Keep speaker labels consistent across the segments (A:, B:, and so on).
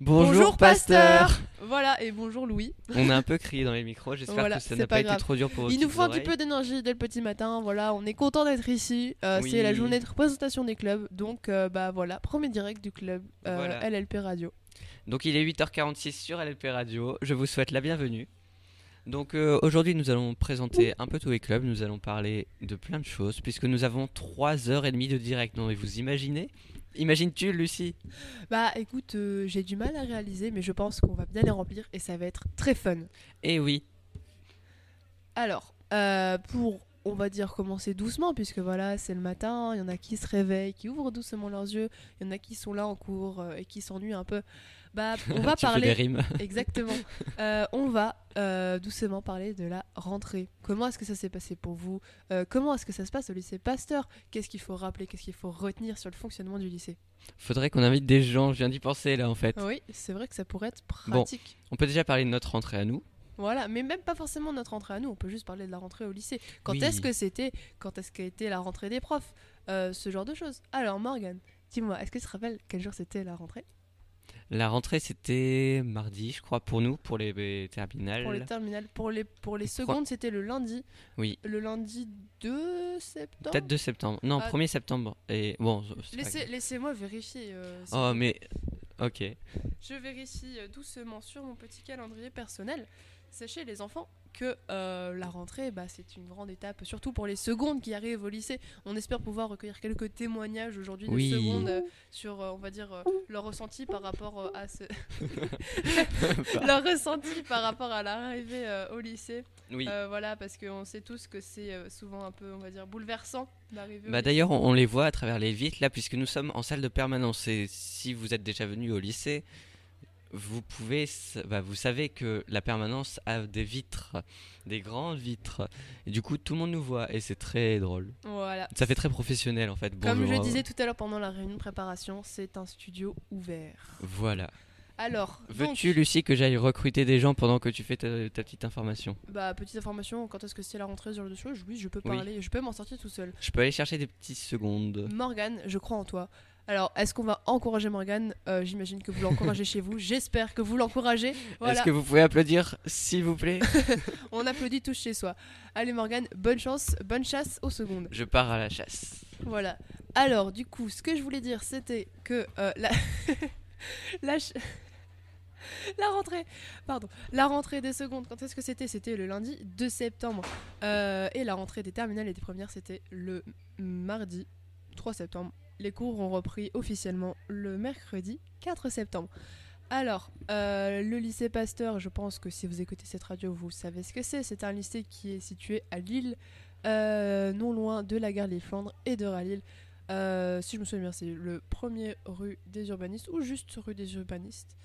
A: Bonjour, pasteur
B: Voilà, et bonjour Louis.
A: On a un peu crié dans les micros, j'espère
B: Voilà,
A: que ça n'a
B: pas
A: pas été trop dur pour vos
B: Il nous faut un petit peu d'énergie dès le petit matin, voilà, on est content d'être ici. Euh, C'est la journée de représentation des clubs, donc euh, bah voilà, premier direct du club euh,
A: Voilà.
B: LLP Radio.
A: Donc il est 8h46 sur LLP Radio, je vous souhaite la bienvenue. Donc euh, aujourd'hui nous allons présenter un peu tous les clubs, nous allons parler de plein de choses puisque nous avons 3h30 de direct. Non mais vous imaginez? Imagines-tu Lucie?
B: Bah écoute, euh, j'ai du mal à réaliser, mais je pense qu'on va bien les remplir et ça va être très fun.
A: Eh oui,
B: Alors, euh, pour, on va dire, commencer doucement, puisque voilà, c'est le matin, il y en a qui se réveillent, qui ouvrent doucement leurs yeux, il y en a qui sont là en cours et qui s'ennuient un peu. Bah, on va
A: tu fais des
B: parler.
A: rimes.
B: Exactement. Euh, on va euh, doucement parler de la rentrée. Comment est-ce que ça s'est passé pour vous? Euh, Comment est-ce que ça se passe au lycée Pasteur? Qu'est-ce qu'il faut rappeler? Qu'est-ce qu'il faut retenir sur le fonctionnement du lycée?
A: Faudrait qu'on invite des gens, je viens d'y penser là en fait.
B: Oui, c'est vrai que ça pourrait être
A: Bon.
B: pratique.
A: On peut déjà parler de notre rentrée à nous.
B: Voilà, mais même pas forcément notre rentrée à nous, on peut juste parler de la rentrée au lycée. Quand
A: Oui.
B: est-ce que c'était Quand est-ce qu'a été la rentrée des profs? Ce genre de choses. Alors Morgan, dis-moi, est-ce que tu te rappelles quel jour c'était la rentrée?
A: La rentrée c'était mardi je crois pour nous, pour les les terminales.
B: Pour les terminales, pour les, pour les
A: Je crois-
B: secondes, c'était le lundi.
A: Oui.
B: Le lundi 2 septembre
A: Peut-être 2 septembre. Non,
B: Ah.
A: 1er septembre. Et bon,
B: Laissez-. Laissez-moi vérifier. euh,
A: Oh mais ok.
B: Je vérifie euh, doucement sur mon petit calendrier personnel. Sachez les enfants que euh, la rentrée, bah, c'est une grande étape, surtout pour les secondes qui arrivent au lycée. On espère pouvoir recueillir quelques témoignages aujourd'hui de
A: Oui.
B: secondes euh, sur, euh, on va dire, leur ressenti par rapport à ce... leur ressenti par rapport à l'arrivée au lycée.
A: Oui.
B: Voilà, parce qu'on sait tous que c'est souvent un peu, on va dire, bouleversant d'arriver
A: Bah d'ailleurs, on, on les voit à travers les vitres là, puisque nous sommes en salle de permanence. Et si vous êtes déjà venu au lycée, vous pouvez, bah, vous savez que la permanence a des vitres, des grandes vitres. Et du coup, tout le monde nous voit et c'est très drôle.
B: Voilà.
A: Ça fait très professionnel en fait.
B: Comme je disais tout à l'heure pendant la réunion de préparation, c'est un studio ouvert.
A: Voilà.
B: Alors, donc,
A: Veux-tu, Lucie, que j'aille recruter des gens pendant que tu fais ta, ta petite information?
B: Bah, petite information, quand est-ce que c'est la rentrée genre de choses? Oui, je peux
A: Oui.
B: parler, je peux m'en sortir tout seul.
A: Je peux aller chercher des petites secondes.
B: Morgane, je crois en toi. Alors, est-ce qu'on va encourager Morgane Euh, J'imagine que vous l'encouragez chez vous. J'espère que vous l'encouragez. Voilà,
A: Est-ce que vous pouvez applaudir, s'il vous plaît
B: on applaudit tous chez soi. Allez Morgane, bonne chance, bonne chasse aux secondes.
A: Je pars à la chasse.
B: Voilà. Alors, du coup, ce que je voulais dire, c'était que euh, la... la... ch- la rentrée, pardon, la rentrée des secondes, quand est-ce que c'était? C'était le lundi 2 septembre. Euh, et la rentrée des terminales et des premières, c'était le mardi 3 septembre. Les cours ont repris officiellement le mercredi 4 septembre. Alors, euh, le lycée Pasteur, je pense que si vous écoutez cette radio, vous savez ce que c'est. C'est un lycée qui est situé à Lille, euh, non loin de la gare des Flandres et de Ralil. Euh, si je me souviens bien, c'est le premier rue des urbanistes ou juste rue des urbanistes.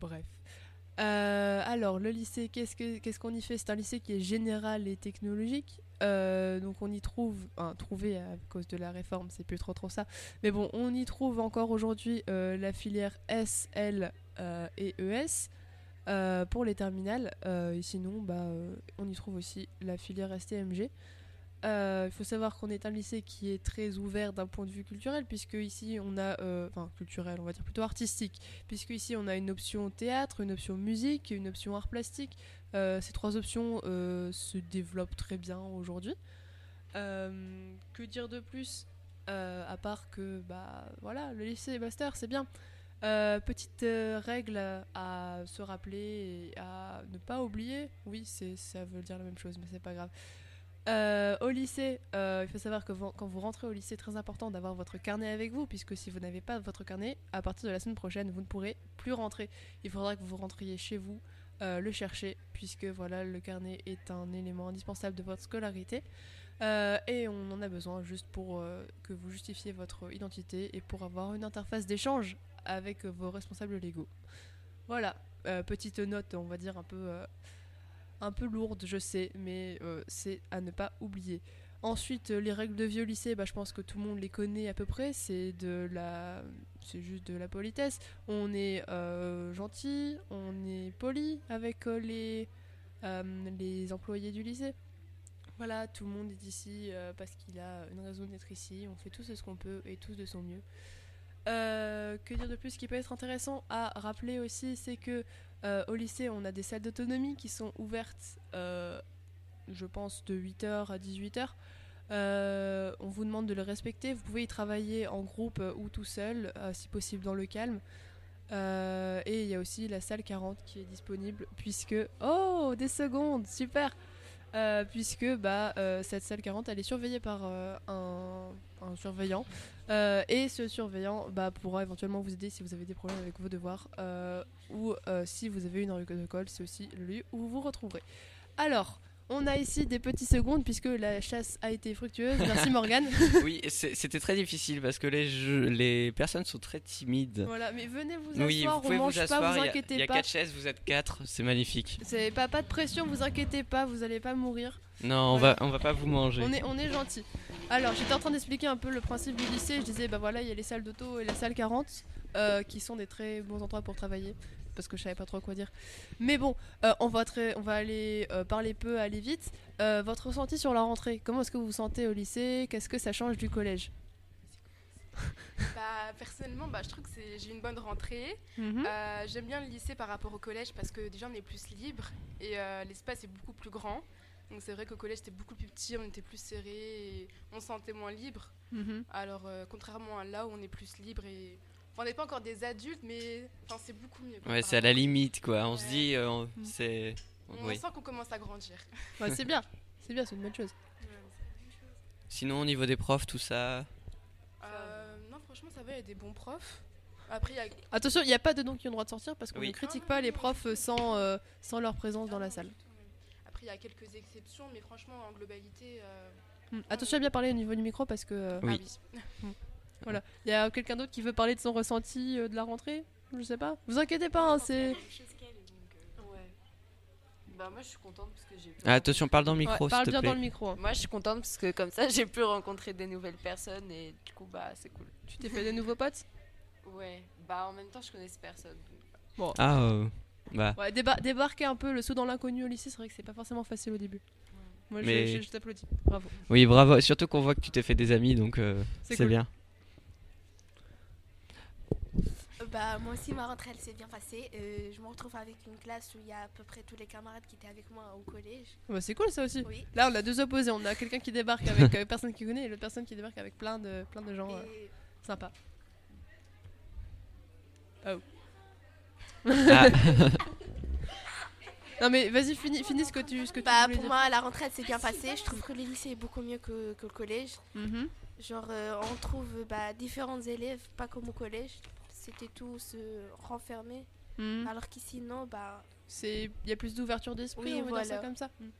B: Bref. Euh, alors, le lycée, qu'est-ce que- qu'est-ce qu'on y fait? C'est un lycée qui est général et technologique. Euh, donc, on y trouve, enfin, trouvé à cause de la réforme, c'est plus trop trop ça. Mais bon, on y trouve encore aujourd'hui euh, la filière S, L euh, et ES. pour les terminales, et sinon, bah, on y trouve aussi la filière STMG. Il faut savoir qu'on est un lycée qui est très ouvert d'un point de vue culturel, puisque ici on a, enfin culturel, on va dire plutôt artistique, puisque ici on a une option théâtre, une option musique, une option art plastique. Euh, ces trois options euh, se développent très bien aujourd'hui. Euh, que dire de plus à part que bah voilà, le lycée master c'est bien. Petite règle à se rappeler et à ne pas oublier. Oui, c'est ça veut dire la même chose, mais c'est pas grave. Au lycée, il faut savoir que quand vous rentrez au lycée, très important d'avoir votre carnet avec vous, puisque si vous n'avez pas votre carnet, à partir de la semaine prochaine, vous ne pourrez plus rentrer. Il faudra que vous rentriez chez vous, euh, le chercher, puisque voilà, le carnet est un élément indispensable de votre scolarité. Euh, et on en a besoin juste pour euh, que vous justifiez votre identité et pour avoir une interface d'échange avec vos responsables légaux. Voilà, petite note, on va dire un peu, un peu lourde, je sais, mais c'est à ne pas oublier. Ensuite, euh, les règles de vie au lycée, bah, je pense que tout le monde les connaît à peu près. C'est de la, c'est juste de la politesse. On est euh, gentil, on est poli avec euh, les, les employés du lycée. Voilà, tout le monde est ici parce qu'il a une raison d'être ici. On fait tous ce qu'on peut et tous de son mieux. Que dire de plus? Ce qui peut être intéressant à rappeler aussi, c'est que au lycée, on a des salles d'autonomie qui sont ouvertes, je pense, de 8h à 18h. Euh, on vous demande de le respecter. Vous pouvez y travailler en groupe euh, ou tout seul, euh, si possible dans le calme. Et il y a aussi la salle 40 qui est disponible, puisque... Oh, des secondes, super Puisque bah, cette salle 40, elle est surveillée par un, surveillant. Et ce surveillant bah, pourra éventuellement vous aider si vous avez des problèmes avec vos devoirs. ou si vous avez une envie de colle, c'est aussi lieu où vous vous retrouverez. Alors... On a ici des petits secondes puisque la chasse a été fructueuse. Merci Morgane.
A: oui, c'était très difficile parce que les, jeux- les personnes sont très timides.
B: voilà, mais venez vous asseoir,
A: Oui, vous pouvez
B: on mange
A: vous
B: pas, vous inquiétez
A: il y a
B: pas.
A: quatre chaises, vous êtes quatre, c'est magnifique.
B: C'est pas, pas de pression, vous inquiétez pas, vous allez pas mourir.
A: Non, on va, on va pas vous manger.
B: On est, on est gentil. Alors, j'étais en train d'expliquer un peu le principe du lycée. Je disais, bah voilà, il y a les salles d'auto et les salles 40 euh, qui sont des très bons endroits pour travailler. Parce que je savais pas trop quoi dire. Mais bon, euh, on, va très- on va aller euh, parler peu, aller vite. Euh, votre ressenti sur la rentrée Comment est-ce que vous vous sentez au lycée? Qu'est-ce que ça change du collège?
C: Bah, personnellement, bah, je trouve que j'ai une bonne rentrée.
B: Mhm.
C: J'aime bien le lycée par rapport au collège parce que déjà on est plus libre et l'espace est beaucoup plus grand. Donc c'est vrai qu'au collège c'était beaucoup plus petit, on était plus serré et on se sentait moins libre.
B: Mhm.
C: Alors contrairement à là où on est plus libre et on n'est pas encore des adultes mais enfin, c'est beaucoup mieux. quoi,
A: Ouais, c'est à la limite quoi. On se dit, euh, on-
B: Mm.
A: c'est.
C: On
A: Oui.
C: sent qu'on commence à grandir.
B: Ouais, c'est bien. C'est bien, c'est une bonne chose.
A: Sinon, au niveau des profs, tout ça.
C: Euh, non franchement ça va, il y a des bons profs. Après il y a
B: Attention, il n'y a pas de noms qui ont le droit de sortir parce qu'on
A: Oui.
B: ne critique
C: Ah,
B: pas
C: non,
B: les profs sans, euh, sans leur présence dans la salle.
C: Après il y a quelques exceptions mais franchement en globalité... euh,
B: Hmm. Attention à bien parler au niveau du micro parce que euh,
A: Oui.
C: ah
B: voilà. Il y a quelqu'un d'autre qui veut parler de son ressenti euh, de la rentrée? Je sais pas. Vous inquiétez pas, hein, c'est.
D: Ouais. Bah moi je suis contente parce que j'ai pu
A: Ah, attention, parle dans le
B: Ouais,
A: micro,
B: parle
A: te
B: bien
A: plaît.
B: dans le micro. hein.
D: Moi je suis contente parce que comme ça j'ai pu rencontrer des nouvelles personnes et du coup bah c'est cool.
B: Tu t'es fait des nouveaux potes?
D: Ouais. Bah en même temps je connaissais personne. donc,
A: Ah, euh, bah.
B: Ouais, déba- débarquer un peu le saut dans l'inconnu au lycée, c'est vrai que c'est pas forcément facile au début. Moi, je-
A: Mais-
B: je, je t'applaudis. Bravo.
A: Oui, bravo. Surtout qu'on voit que tu t'es fait des amis, donc euh,
B: C'est
A: c'est
B: cool.
A: bien.
E: Bah, moi aussi, ma rentrée, elle s'est bien passée. Euh, je me retrouve avec une classe où il y a à peu près tous les camarades qui étaient avec moi au collège.
B: Bah, c'est cool ça aussi.
E: Oui.
B: Là, on a deux opposés. On a quelqu'un qui débarque avec euh, personne qui connaît et l'autre personne qui débarque avec plein de, plein de gens euh,
E: Et
B: sympas.
A: Ah,
B: Non, mais vas-y, finis, finis ce que tu, ce que tu
E: bah,
B: voulais
E: pour
B: dire.
E: moi, la rentrée, elle s'est bien passée. Je trouve que le lycée est beaucoup mieux que, que le collège.
B: Mhm.
E: Genre, euh, on trouve bah, différents élèves, pas comme au collège. C'était tous euh, renfermés.
B: Mhm.
E: Alors qu'ici, non, bah.
B: C'est, il y a plus d'ouverture d'esprit,
E: Oui,
B: on va dire ça
E: voilà.
B: comme ça. Mhm.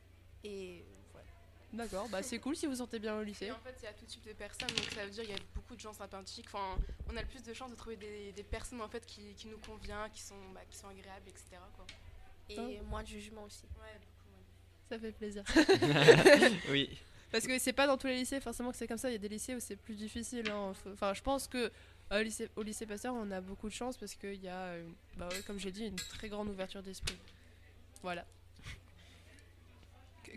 E: Et voilà.
B: D'accord, bah c'est cool si vous sentez bien au lycée.
C: Et en fait, il y a tout type de personnes, donc ça veut dire qu'il y a beaucoup de gens sympathiques. Enfin, on a le plus de chances de trouver des, des personnes en fait qui, qui nous conviennent, qui sont, bah, qui sont agréables, etc. Quoi.
E: Et
B: Oh.
E: moins de jugement aussi.
C: Ouais, beaucoup. ouais.
B: Ça fait plaisir.
A: oui.
B: Parce que c'est pas dans tous les lycées forcément que c'est comme ça. Il y a des lycées où c'est plus difficile. hein. Enfin, je pense que au lycée, au lycée Pasteur, on a beaucoup de chance parce qu'il y a, euh, bah ouais, comme j'ai dit, une très grande ouverture d'esprit. Voilà.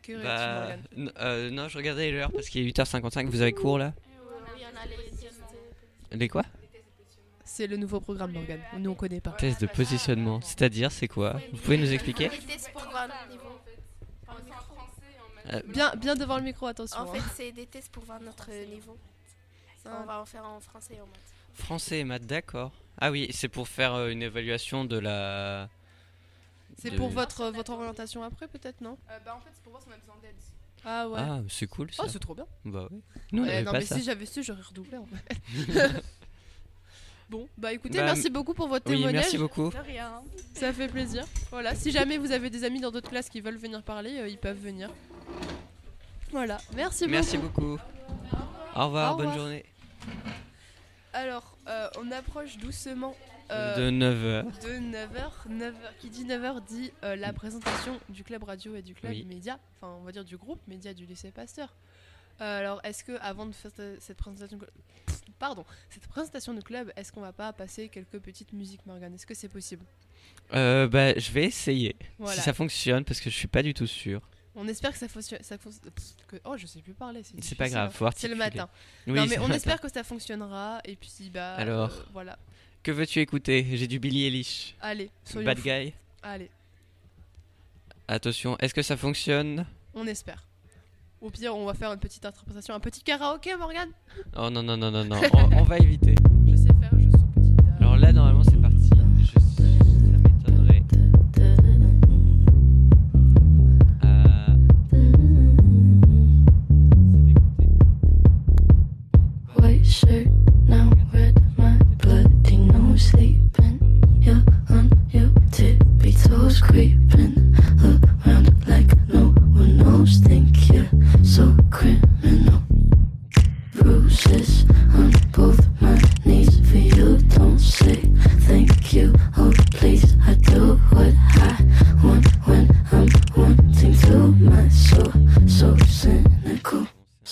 B: Que,
A: Bah, euh, non, je regardais l'heure parce qu'il est 8h55. Vous avez cours là
E: Oui, on a les tests.
A: Les quoi?
B: C'est le nouveau programme, Morgane. Nous, on connaît pas.
A: Test de positionnement. C'est-à-dire, c'est quoi? Vous pouvez nous expliquer?
E: Les tests pour voir notre niveau.
C: Enfin, c'est en français et en maths.
A: Euh,
B: Bien, bien devant le micro, attention.
E: En
B: hein.
E: fait, c'est des tests pour voir notre niveau. On va en faire en français et en maths.
A: Français et maths, d'accord. Ah oui, c'est pour faire euh, une évaluation de la.
B: C'est
A: de-
B: pour votre, votre orientation après, peut-être, non
C: Euh, bah, en fait, c'est pour voir si on a besoin d'aide.
B: Ah ouais.
A: Ah, c'est cool ça.
B: oh, c'est trop bien.
A: Bah oui. Nous, on
B: non,
A: pas
B: mais
A: ça.
B: si j'avais su, j'aurais redoublé en fait. bon, bah écoutez,
A: Bah,
B: merci beaucoup pour votre
A: Oui,
B: témoignage.
A: merci beaucoup.
E: De rien.
B: Ça fait plaisir. Voilà, si jamais vous avez des amis dans d'autres classes qui veulent venir parler, euh, ils peuvent venir. Voilà, merci,
A: Merci
B: beaucoup.
A: beaucoup. Au revoir,
B: Au
A: bonne
B: revoir.
A: journée.
B: Alors, euh, on approche doucement euh,
A: De 9h.
B: de 9h. 9h. Qui dit 9h dit euh, la présentation du club radio et du club
A: Oui.
B: média, enfin on va dire du groupe média du lycée Pasteur. Alors, est-ce que avant de faire ce- cette présentation, pardon, cette présentation de club, est-ce qu'on va pas passer quelques petites musiques, Morgane? Est-ce que c'est possible?
A: Bah, je vais essayer.
B: Voilà.
A: Si ça fonctionne, parce que je suis pas du tout sûr.
B: On espère que ça fonctionne. Ça fon- que- Oh, je sais plus parler.
A: C'est pas grave,
B: hein.
A: faut
B: C'est le matin.
A: Oui,
B: non, mais on espère que ça fonctionnera. Et puis, bah.
A: Alors.
B: euh, voilà.
A: Que veux-tu écouter? J'ai du Billy Eilish.
B: Allez, soyons
A: Bad. Guy.
B: Allez,
A: Attention, est-ce que ça fonctionne?
B: On espère. Au pire, on va faire une petite interprétation, un petit karaoké, Morgane?
A: Oh non, non, non, non, non, on, on va éviter.
B: Je sais faire juste son petit. euh,
A: Alors là, normalement,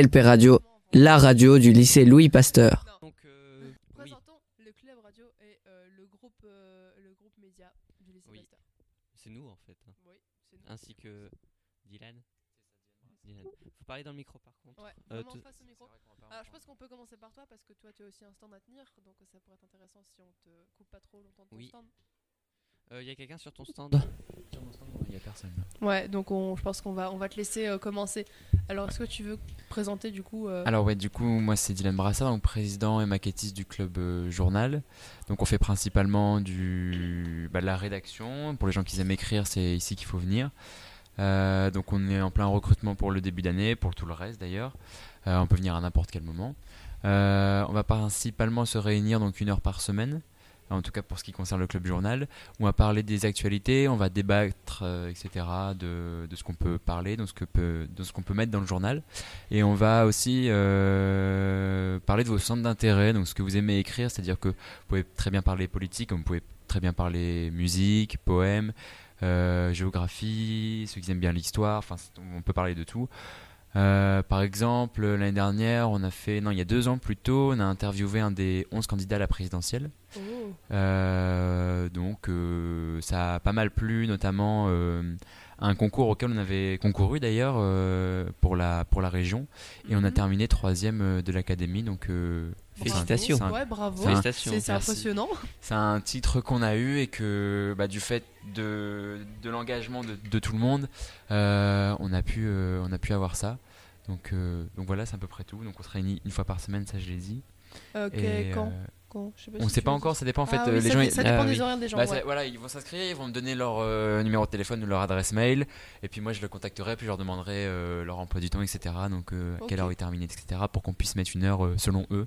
F: LLP Radio, la radio du lycée Louis Pasteur.
A: Donc, euh, oui,
B: le club radio et euh, le groupe euh, le groupe média du lycée
A: Oui.
B: Pasteur.
A: c'est nous en fait. hein.
B: Oui, c'est nous.
A: Ainsi que Dylan. Dylan. Faut parler dans le micro par contre.
B: Ouais,
A: Euh,
B: vraiment face au micro. Alors je pense qu'on peut commencer par toi parce que toi tu as aussi un stand à tenir donc ça pourrait être intéressant si on te coupe pas trop longtemps de ton
A: Oui.
B: stand.
A: Il Euh, y a quelqu'un sur ton stand?
G: Il n'y a personne.
B: Ouais, donc on, je pense qu'on va, on va te laisser euh, commencer. Alors est-ce que tu veux présenter du coup euh,
G: Alors ouais, du coup, moi c'est Dylan Brassard, donc président et maquettiste du club euh, Journal. Donc on fait principalement du, bah, de la rédaction. Pour les gens qui aiment écrire, c'est ici qu'il faut venir. Euh, donc on est en plein recrutement pour le début d'année, pour tout le reste d'ailleurs. Euh, on peut venir à n'importe quel moment. Euh, on va principalement se réunir donc une heure par semaine, en tout cas pour ce qui concerne le club journal. On va parler des actualités, on va débattre, euh, etc. de, ce qu'on peut parler, de ce que peut, qu'on peut mettre dans le journal. Et on va aussi euh, parler de vos centres d'intérêt, donc ce que vous aimez écrire, c'est-à-dire que vous pouvez très bien parler politique, vous pouvez très bien parler musique, poème, euh, géographie, ceux qui aiment bien l'histoire, enfin on peut parler de tout. Euh, par exemple, l'année dernière, on a fait, non, il y a deux ans plus tôt, on a interviewé un des 11 candidats à la présidentielle.
B: Oh.
G: Euh, donc, euh, ça a pas mal plu, notamment un concours auquel on avait concouru d'ailleurs pour, la, pour la région. Et on a
B: Mhm.
G: terminé troisième de l'académie. Donc,
B: Bravo.
A: Félicitations.
G: un-
B: Ouais, bravo.
A: Félicitations.
B: C'est impressionnant.
G: C'est un titre qu'on a eu et que bah, du fait de, de l'engagement de, de tout le monde, euh, on, a pu, euh, on a pu avoir ça. Donc, euh, donc voilà, c'est à peu près tout. Donc on se réunit une fois par semaine, ça je l'ai dit.
B: Ok,
G: Et,
B: quand,
G: euh,
B: quand? Je sais pas
G: on ne sait pas encore, ça dépend en fait.
B: Ah oui,
G: les
B: ça,
G: gens,
B: ça dépend
A: Ah
B: des horaires des gens.
G: bah, voilà, ils vont s'inscrire, ils vont me donner leur euh, numéro de téléphone ou leur adresse mail. Et puis moi je le contacterai, puis je leur demanderai euh, leur emploi du temps, etc. Donc euh, à quelle heure ils terminent, etc. Pour qu'on puisse mettre une heure euh, selon eux,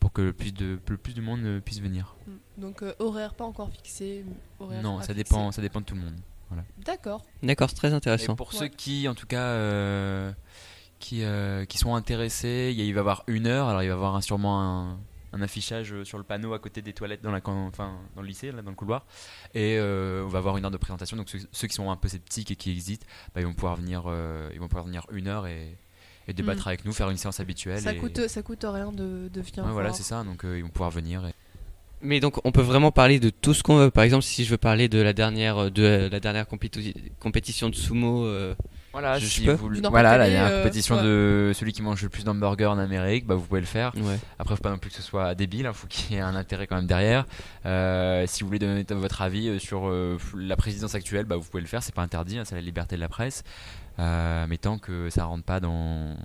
G: pour que le plus de, le plus de monde euh, puisse venir.
B: Mm. Donc euh, horaire pas encore fixé. horaire
G: non, ça dépend, ça dépend de tout le monde.
B: D'accord.
A: D'accord, c'est très
G: Et
A: intéressant.
G: pour
B: Ouais.
G: ceux qui, en tout cas, euh, qui, euh, qui sont intéressés, il va y avoir une heure. Alors, il va y avoir un- sûrement un, un affichage sur le panneau à côté des toilettes dans, la, enfin, dans le lycée, là, dans le couloir. Et euh, on va avoir une heure de présentation. Donc, ceux, ceux qui sont un peu sceptiques et qui hésitent, bah, ils, vont pouvoir venir, euh, ils vont pouvoir venir une heure et, et débattre avec nous, faire une séance habituelle.
B: Mm. Ça
G: et-
B: coûte, ça coûte rien de, de venir.
G: Ouais, voilà, c'est ça. Donc, euh, ils vont pouvoir venir. et-
A: Mais donc on peut vraiment parler de tout ce qu'on veut. Par exemple, si je veux parler de la dernière de la dernière compéti- compétition de sumo, euh,
G: Voilà,
A: Je
G: si
A: peux
G: vous- voilà, la dernière
B: euh,
G: compétition
B: ouais.
G: de celui qui mange le plus d'hamburgers en Amérique, bah, vous pouvez le faire.
A: ouais.
G: Après, faut pas non plus que ce soit débile, il faut qu'il y ait un intérêt quand même derrière. Euh, si vous voulez donner votre avis euh, sur euh, la présidence actuelle, bah, vous pouvez le faire, c'est pas interdit, hein, c'est la liberté de la presse. Euh, mais tant que ça rentre pas dans,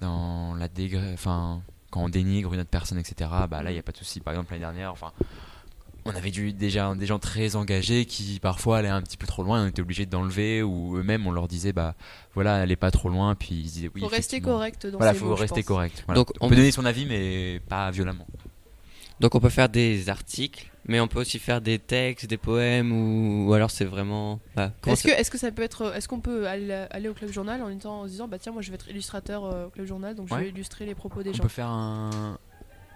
G: dans la dégré... enfin, quand on dénigre une autre personne, etc., bah, là, il n'y a pas de souci. Par exemple, l'année dernière, enfin, on avait du, déjà des gens très engagés qui parfois allaient un petit peu trop loin, on était obligé d'enlever, ou eux-mêmes, on leur disait, bah voilà, allez pas trop loin, puis ils disaient oui.
B: Faut rester correct dans
G: Voilà, faut
B: mots,
G: rester correct. voilà.
A: Donc,
G: on,
A: on-
G: peut donner son avis, mais pas violemment.
A: Donc on peut faire des articles, mais on peut aussi faire des textes, des poèmes ou, ou alors c'est vraiment. bah,
B: Est-ce que, est-ce que ça peut être, est-ce qu'on peut aller, aller au club journal en, étant, en se disant bah tiens moi je vais être illustrateur euh, au club journal donc je vais illustrer les propos des
G: On
B: gens.
G: peut faire un,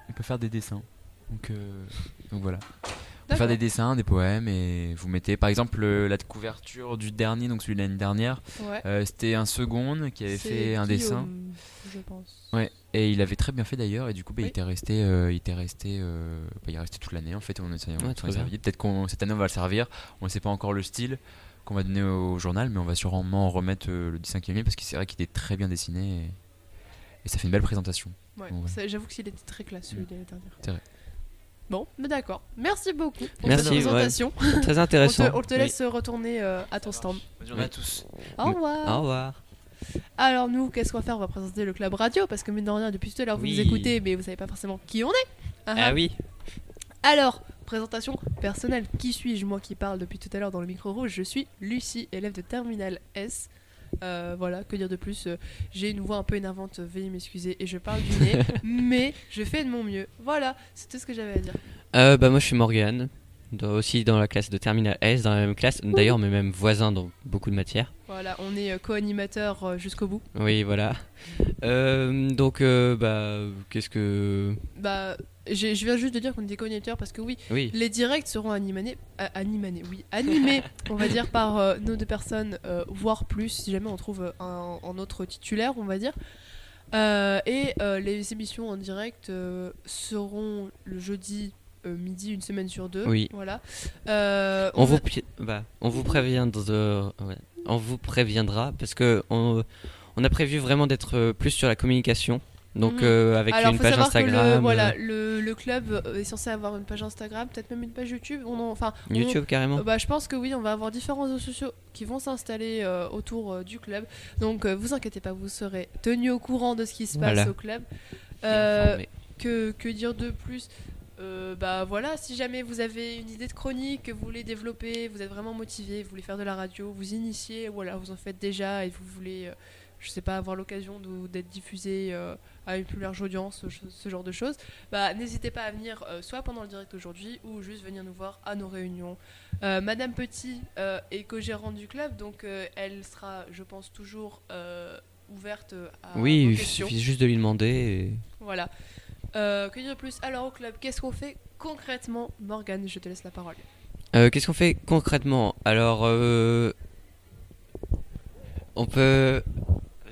G: on peut faire des dessins. Donc, euh, donc voilà. On peut faire des dessins, des poèmes et vous mettez, par exemple, la couverture du dernier, donc celui de l'année dernière,
B: Ouais.
G: euh, c'était un second qui avait fait un dessin.
B: Guillaume, Je pense.
G: Ouais, et il avait très bien fait d'ailleurs, et du coup, bah, il
B: Oui.
G: était resté, euh, il était resté, euh, bah, il est resté toute l'année en fait. On, on, s'en est
A: très bien.
G: servi. Peut-être qu'on cette année on va le servir. On ne sait pas encore le style qu'on va donner au journal, mais on va sûrement en remettre euh, le dessin qu'il a mis parce que c'est vrai qu'il est très bien dessiné et, et ça fait une belle présentation.
B: Ouais.
G: Ouais.
B: Ça, J'avoue qu'il était très classe celui de l'année dernière.
G: C'est vrai.
B: Bon, mais d'accord. Merci beaucoup pour
A: Merci,
B: cette
A: ouais.
B: présentation.
A: Très
B: On
A: intéressant.
B: te, on te
A: Oui.
B: laisse retourner euh, à ton stand.
G: Bonne journée
A: Oui.
G: à tous.
B: Au revoir.
A: Au revoir.
B: Alors nous, qu'est-ce qu'on va faire? On va présenter le club radio parce que mine de rien, depuis tout à l'heure vous
A: Oui.
B: nous écoutez, mais vous savez pas forcément qui on est. Ah,
A: Ah
B: ah.
A: oui.
B: Alors, présentation personnelle. Qui suis-je Moi qui parle depuis tout à l'heure dans le micro rouge, je suis Lucie, élève de Terminal S. Euh, voilà, que dire de plus? Euh, J'ai une voix un peu énervante, veuillez m'excuser, et je parle du nez, mais je fais de mon mieux. Voilà, c'est tout ce que j'avais à dire.
A: Euh, bah moi je suis Morgan, dans- aussi dans la classe de Terminal S, dans la même classe. D'ailleurs, mais même voisins dans beaucoup de matières.
B: Voilà, on est euh, co-animateur euh, jusqu'au bout.
A: Oui, voilà. Euh, donc, euh, bah, qu'est-ce que.
B: Bah, je viens juste de dire qu'on était co-animateur parce que oui,
A: Oui.
B: Les directs seront animés, euh, animés, oui, animés, on va dire par nos deux personnes, voire plus, si jamais on trouve un, un autre titulaire, on va dire. Et les émissions en direct seront le jeudi midi, une semaine sur deux.
A: Oui.
B: Voilà. Euh,
A: On vous, bah, on vous préviendra, ouais, on vous préviendra parce que on, on a prévu vraiment d'être euh, plus sur la communication. Donc
B: Mhm.
A: euh, avec
B: Alors,
A: une
B: faut
A: page
B: savoir que
A: Instagram,
B: le,
A: euh,
B: voilà, le, le club euh, est censé avoir une page Instagram, peut-être même une page YouTube. On en- enfin, on-
A: YouTube carrément.
B: Euh, Bah, je pense que oui, on va avoir différents réseaux sociaux qui vont s'installer euh, autour euh, du club. Donc, euh, vous inquiétez pas, vous serez tenu au courant de ce qui se passe
A: Voilà.
B: au club. Euh, que, que dire de plus? Euh, bah voilà, si jamais vous avez une idée de chronique que vous voulez développer, vous êtes vraiment motivé, vous voulez faire de la radio, vous initiez, voilà, vous en faites déjà et vous voulez, euh, je sais pas, avoir l'occasion d'être diffusé euh, à une plus large audience, ce, ce genre de choses, bah n'hésitez pas à venir euh, soit pendant le direct aujourd'hui ou juste venir nous voir à nos réunions. Euh, Madame Petit est co-gérante du club, donc elle sera, je pense, toujours ouverte à
A: Oui, il suffit juste de lui demander. et-
B: Voilà. Euh, que dire de plus Alors au club, qu'est-ce qu'on fait concrètement? Morgane, je te laisse la parole.
A: Euh, Qu'est-ce qu'on fait concrètement? Alors, euh, on peut.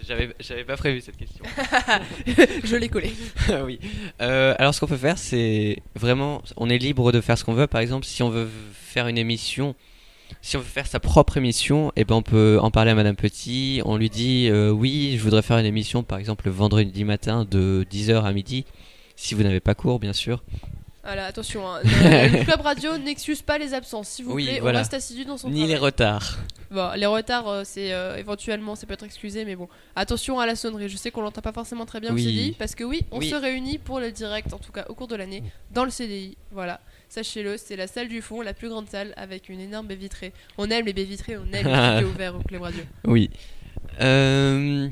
A: J'avais, j'avais pas prévu cette question.
B: Je l'ai collé.
A: Ah oui. Euh, alors ce qu'on peut faire, c'est vraiment, on est libre de faire ce qu'on veut. Par exemple, si on veut faire une émission, si on veut faire sa propre émission, et ben on peut en parler à Madame Petit. On lui dit, euh, oui, je voudrais faire une émission, par exemple le vendredi matin de 10h à midi, si vous n'avez pas cours, bien sûr.
B: Voilà, attention, hein, le, club radio n'excuse pas les absences, s'il vous
A: Oui,
B: plaît.
A: voilà.
B: On reste assidu dans son
A: Ni les retards.
B: Bon, les retards, euh, c'est euh, éventuellement, ça peut être excusé, mais bon. Attention à la sonnerie. Je sais qu'on l'entend pas forcément très bien
A: Oui.
B: au CDI, parce que oui, on
A: Oui.
B: se réunit pour le direct, en tout cas au cours de l'année, dans le CDI. Voilà. Sachez-le, c'est la salle du fond, la plus grande salle, avec une énorme baie vitrée. On aime les baies vitrées, on aime les studios ouverts au club radio.
A: Oui. Euh,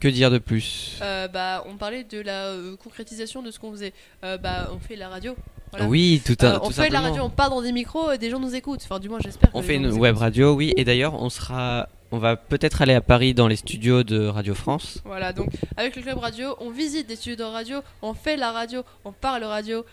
A: que dire de plus
B: Euh, bah, on parlait de la euh, concrétisation de ce qu'on faisait. Euh, bah, on fait la radio. Voilà.
A: Oui, tout, à,
B: on
A: tout
B: fait de la radio, on parle dans des micros, et des gens nous écoutent. Enfin, du moins, j'espère.
A: On fait une web radio, oui. Et d'ailleurs, on sera, on va peut-être aller à Paris dans les studios de Radio France.
B: Voilà, donc avec le club radio, on visite des studios de radio, on fait la radio, on parle radio,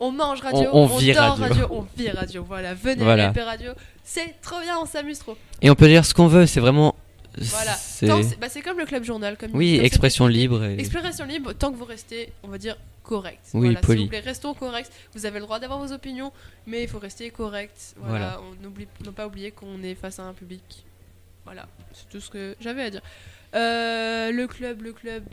B: on mange radio,
A: On- on vit
B: dort
A: radio.
B: on vit radio. Voilà, venez
A: Voilà.
B: à radio, c'est trop bien, on s'amuse trop.
A: Et on peut dire ce qu'on veut. C'est vraiment.
B: Voilà,
A: C'est.
B: Bah, c'est comme le club journal, comme
A: Oui,
B: comme
A: expression libre. Et...
B: Expression libre, tant que vous restez, on va dire correct.
A: Oui,
B: voilà,
A: poli.
B: S'il vous plaît, restons corrects. Vous avez le droit d'avoir vos opinions, mais il faut rester correct. Voilà, on n'oublie pas oublier qu'on est face à un public. Voilà, c'est tout ce que j'avais à dire. Euh, le club, le club,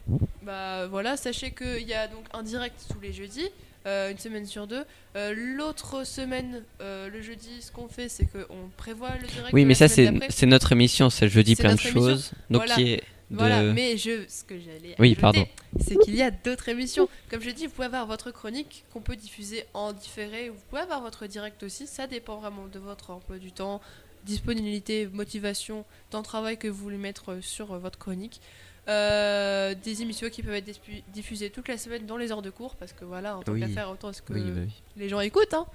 B: bah voilà, sachez qu'il y a donc un direct tous les jeudis, une semaine sur deux. Euh, L'autre semaine, euh, le jeudi, ce qu'on fait, c'est qu'on prévoit le direct.
A: Oui, mais ça, c'est notre émission.
B: C'est
A: plein de choses. Donc,
B: Voilà.
A: qui est. De...
B: Voilà, mais je, ce que j'allais
A: Oui, pardon.
B: c'est qu'il y a d'autres émissions. Comme je dis, vous pouvez avoir votre chronique qu'on peut diffuser en différé. Vous pouvez avoir votre direct aussi. Ça dépend vraiment de votre emploi du temps, disponibilité, motivation, temps de travail que vous voulez mettre euh, sur euh, votre chronique. Euh, des émissions qui peuvent être diffusées toute la semaine dans les heures de cours parce que voilà, en tant
A: Oui.
B: qu'affaire, autant est-ce que
A: Oui, bah oui.
B: les gens écoutent. hein.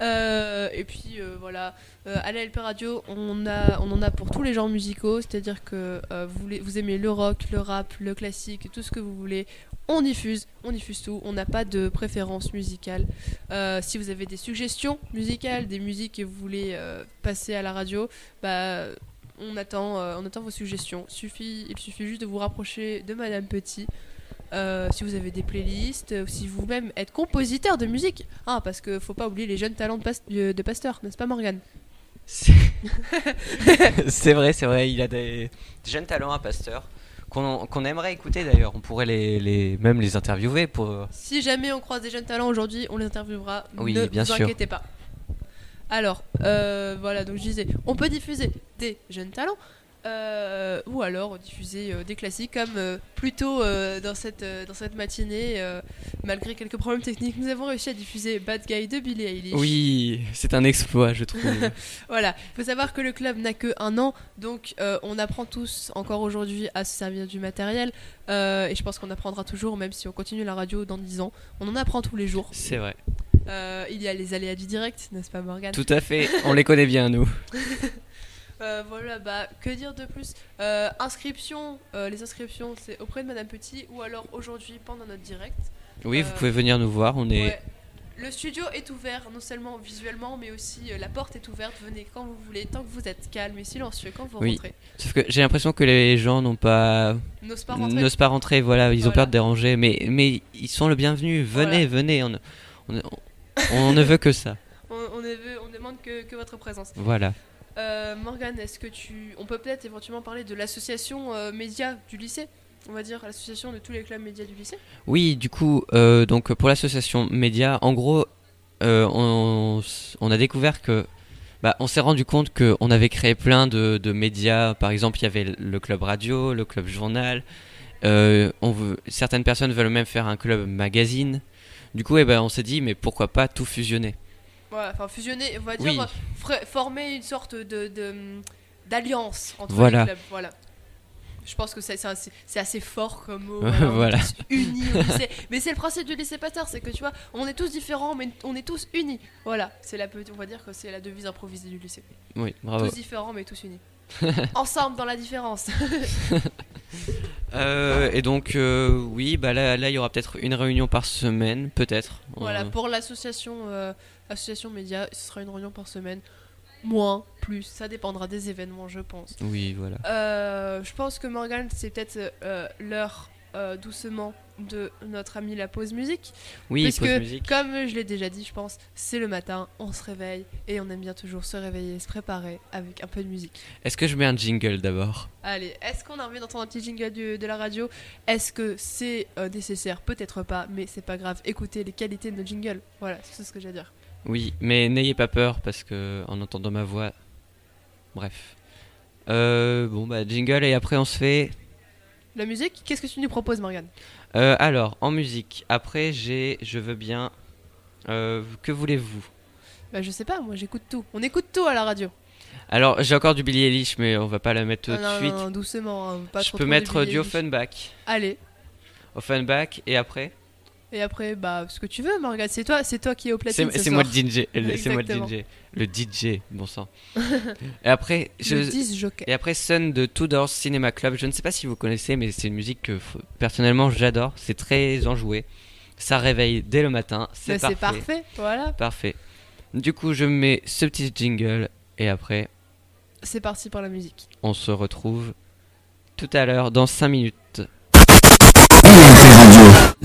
B: Euh, et puis euh, voilà, à la LP Radio, on, a, on en a pour tous les genres musicaux, c'est-à-dire que vous, vous aimez le rock, le rap, le classique, tout ce que vous voulez. On diffuse, on diffuse tout, on n'a pas de préférence musicale. Si vous avez des suggestions musicales, des musiques que vous voulez passer à la radio, bah, on, attend, euh, on attend vos suggestions. Suffit, il suffit juste de vous rapprocher de Madame Petit. Euh, si vous avez des playlists, euh, si vous-même êtes compositeur de musique. Ah, parce que faut pas oublier les jeunes talents de, pas- de, de Pasteur, n'est-ce pas Morgane?
A: C'est vrai, c'est vrai. Il a des des jeunes talents à Pasteur qu'on aimerait écouter d'ailleurs. On pourrait les, les même les interviewer pour.
B: Si jamais on croise des jeunes talents aujourd'hui, on les interviewera.
A: Oui,
B: ne
A: bien
B: vous
A: sûr.
B: inquiétez pas. Alors, euh, voilà, donc je disais, on peut diffuser des jeunes talents. euh, ou alors diffuser euh, des classiques comme euh, plus tôt euh, dans, cette, dans cette matinée, malgré quelques problèmes techniques, nous avons réussi à diffuser Bad Guy de Billie Eilish.
A: Oui, c'est un exploit, je trouve.
B: Voilà, il faut savoir que le club n'a que un an, donc on apprend tous encore aujourd'hui à se servir du matériel, et je pense qu'on apprendra toujours, même si on continue la radio dans 10 ans. On en apprend tous les jours.
A: c'est vrai.
B: Euh, il y a les aléas du direct, n'est-ce pas Morgane
A: Tout à fait. On les connaît bien nous.
B: Euh, Voilà, bah que dire de plus? Euh, Inscription, euh, les inscriptions c'est auprès de Madame Petit, ou alors aujourd'hui pendant notre direct.
A: Oui, vous pouvez venir nous voir. On est.
B: Ouais. Le studio est ouvert, non seulement visuellement, mais aussi la porte est ouverte. Venez quand vous voulez, tant que vous êtes calme et silencieux quand vous
A: Oui.
B: rentrez.
A: Sauf que j'ai l'impression que les gens n'ont pas
B: N'ose pas rentrer.
A: n'osent pas rentrer. Voilà, ils ont peur de déranger, mais mais ils sont le bienvenu. Venez,
B: Voilà.
A: venez. On, on, on ne veut que ça.
B: On, on, est veut- on demande que, que votre présence.
A: Voilà.
B: Euh, Morgane, est-ce que tu. On peut peut-être éventuellement parler de l'association euh, média du lycée? On va dire l'association de tous les clubs médias du lycée?
A: Oui, du coup, euh, donc pour l'association Média, en gros, euh, on, a découvert que. Bah, on s'est rendu compte qu'on avait créé plein de, de médias. Par exemple, il y avait le club radio, le club journal. Euh, on veut, certaines personnes veulent même faire un club magazine. Du coup, eh ben, on s'est dit, mais pourquoi pas tout fusionner
B: Voilà, enfin fusionner, on va dire
A: Oui.
B: former une sorte de d'alliance entre
A: Voilà.
B: les clubs. Voilà. Je pense que c'est assez, fort comme mot.
A: Voilà.
B: unis au lycée. Mais c'est le principe du lycée Pasteur, c'est que tu vois, on est tous différents, mais on est tous unis. Voilà, c'est la on va dire que c'est la devise improvisée du lycée.
A: Oui, bravo.
B: Tous différents, mais tous unis. Ensemble dans la différence.
A: Euh, et donc, euh, oui, bah là, là, il y aura peut-être une réunion par semaine, peut-être.
B: Voilà,
A: Euh,
B: pour l'association association média, ce sera une réunion par semaine. moins, plus. Ça dépendra des événements, je pense.
A: Oui, voilà.
B: Je pense que Morgan, c'est peut-être l'heure doucement de notre ami la pause musique.
A: Oui,
B: Parce
A: pause
B: que,
A: musique.
B: comme je l'ai déjà dit, je pense, c'est le matin, on se réveille et on aime bien toujours se réveiller, se préparer avec un peu de musique.
A: Est-ce que je mets un jingle d'abord?
B: Allez, est-ce qu'on a envie d'entendre un petit jingle de la radio? Est-ce que c'est euh, nécessaire? Peut-être pas, mais c'est pas grave. Écoutez les qualités de nos jingles. Voilà, c'est ce que j'ai à dire.
A: Oui, mais n'ayez pas peur parce que en entendant ma voix. Bref. Euh, bon, bah, jingle et après on se fait.
B: La musique, qu'est-ce que tu nous proposes, Morgane?
A: Euh, alors, en musique, après j'ai. Je veux bien. Euh, que voulez-vous?
B: Bah, je sais pas, moi j'écoute tout. On écoute tout à la radio.
A: Alors, j'ai encore du Billy Eilish, mais on va pas la mettre tout
B: Ah,
A: de
B: non,
A: suite.
B: non, non, doucement, hein, pas
A: je
B: trop
A: peux
B: trop
A: mettre du
B: Eilish.
A: Offenbach.
B: Allez,
A: Offenbach, et après?
B: Et après, bah, ce que tu veux, Morgane. C'est toi, c'est toi qui es au platine.
A: C'est
B: ce
A: c'est moi le. DJ. le- C'est moi le. DJ. Le DJ, bon sang. et après, je.
B: Le 10 joker.
A: Et après Sun de Tudor Cinema Club, je ne sais pas si vous connaissez, mais c'est une musique que personnellement j'adore. C'est très enjoué. Ça réveille dès le matin. C'est
B: C'est
A: parfait.
B: parfait, voilà.
A: Parfait. Du coup, je mets ce petit jingle et après,
B: C'est parti pour la musique.
A: on se retrouve tout à l'heure dans 5 minutes.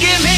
H: give me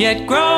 I: yet grow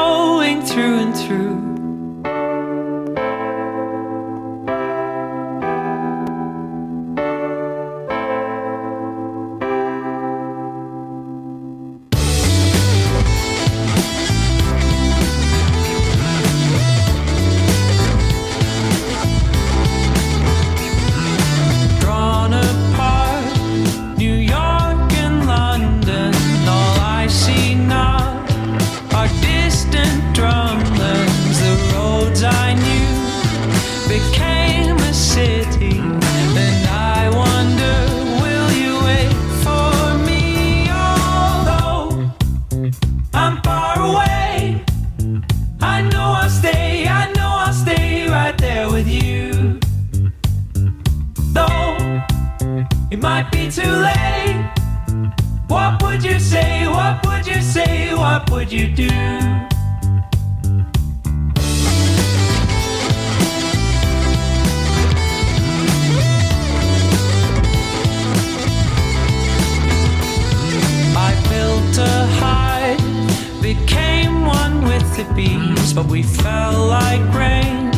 I: but we fell like rain,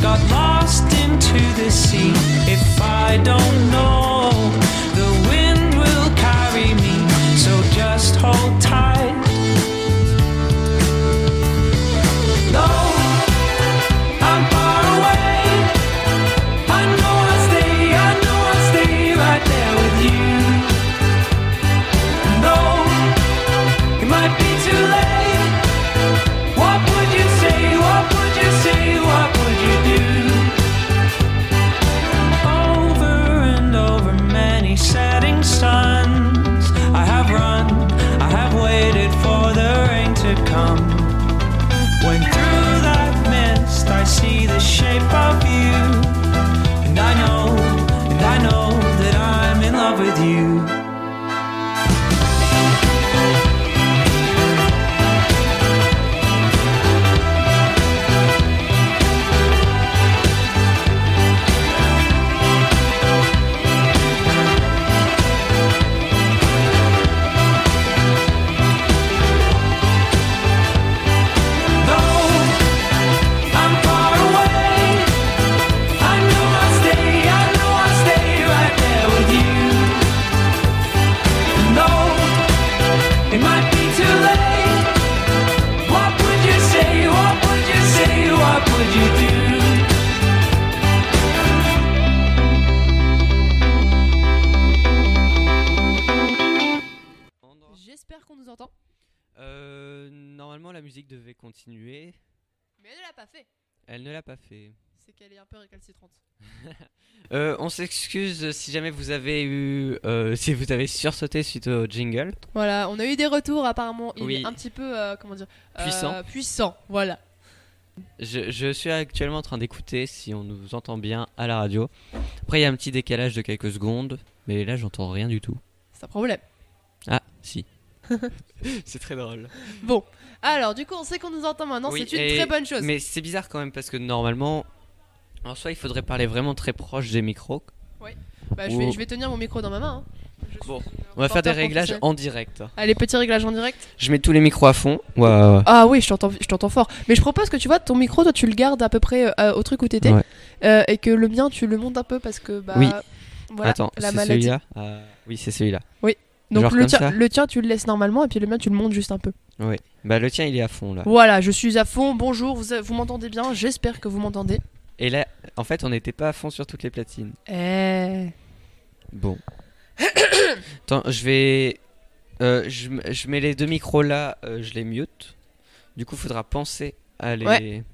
I: got lost into the sea. If I don't know,
A: continuer.
B: Mais elle ne l'a pas fait.
A: Elle ne l'a pas fait.
B: C'est qu'elle est un peu récalcitrante.
A: Euh, on s'excuse si jamais vous avez eu, euh, si vous avez sursauté suite au jingle.
B: Voilà, on a eu des retours apparemment. Il
A: Oui.
B: est un petit peu, euh, comment dire euh,
A: Puissant.
B: puissant, voilà.
A: Je, je suis actuellement en train d'écouter si on nous entend bien à la radio. Après, il y a un petit décalage de quelques secondes, mais là, j'entends rien du tout.
B: C'est un problème.
A: Ah, si. c'est très drôle.
B: Bon, alors du coup, on sait qu'on nous entend maintenant.
A: Oui,
B: c'est une très bonne chose.
A: Mais c'est bizarre quand même parce que normalement, en soi, il faudrait parler vraiment très proche des micros.
B: Bah, je, vais,
A: Ou-
B: je vais tenir mon micro dans ma main. hein.
A: Bon, on va faire des réglages en direct.
B: Allez, petits réglages en direct.
A: Je mets tous les micros à fond. Ouais, ouais, ouais.
B: Ah oui, je t'entends, je t'entends fort. Mais je propose que tu vois, ton micro, toi, tu le gardes à peu près euh, au truc où t'étais.
A: Ouais.
B: Euh, et que le mien, tu le montes un peu parce que, bah.
A: Oui.
B: Voilà,
A: Attends,
B: la maladie.
A: celui-là? Ah, Oui, c'est celui-là.
B: Oui. Donc le tien,
A: ça
B: le tien, tu le laisses normalement et puis le mien, tu le montes juste un peu.
A: Oui. Bah, le tien, il est à fond là.
B: Voilà, je suis à fond. Bonjour, vous, vous m'entendez bien? J'espère que vous m'entendez.
A: Et là, en fait, on n'était pas à fond sur toutes les platines.
B: Eh.
A: Bon. Attends, je vais. euh, je, je mets les deux micros là, euh, je les mute. Du coup, faudra penser à les.
B: Ouais.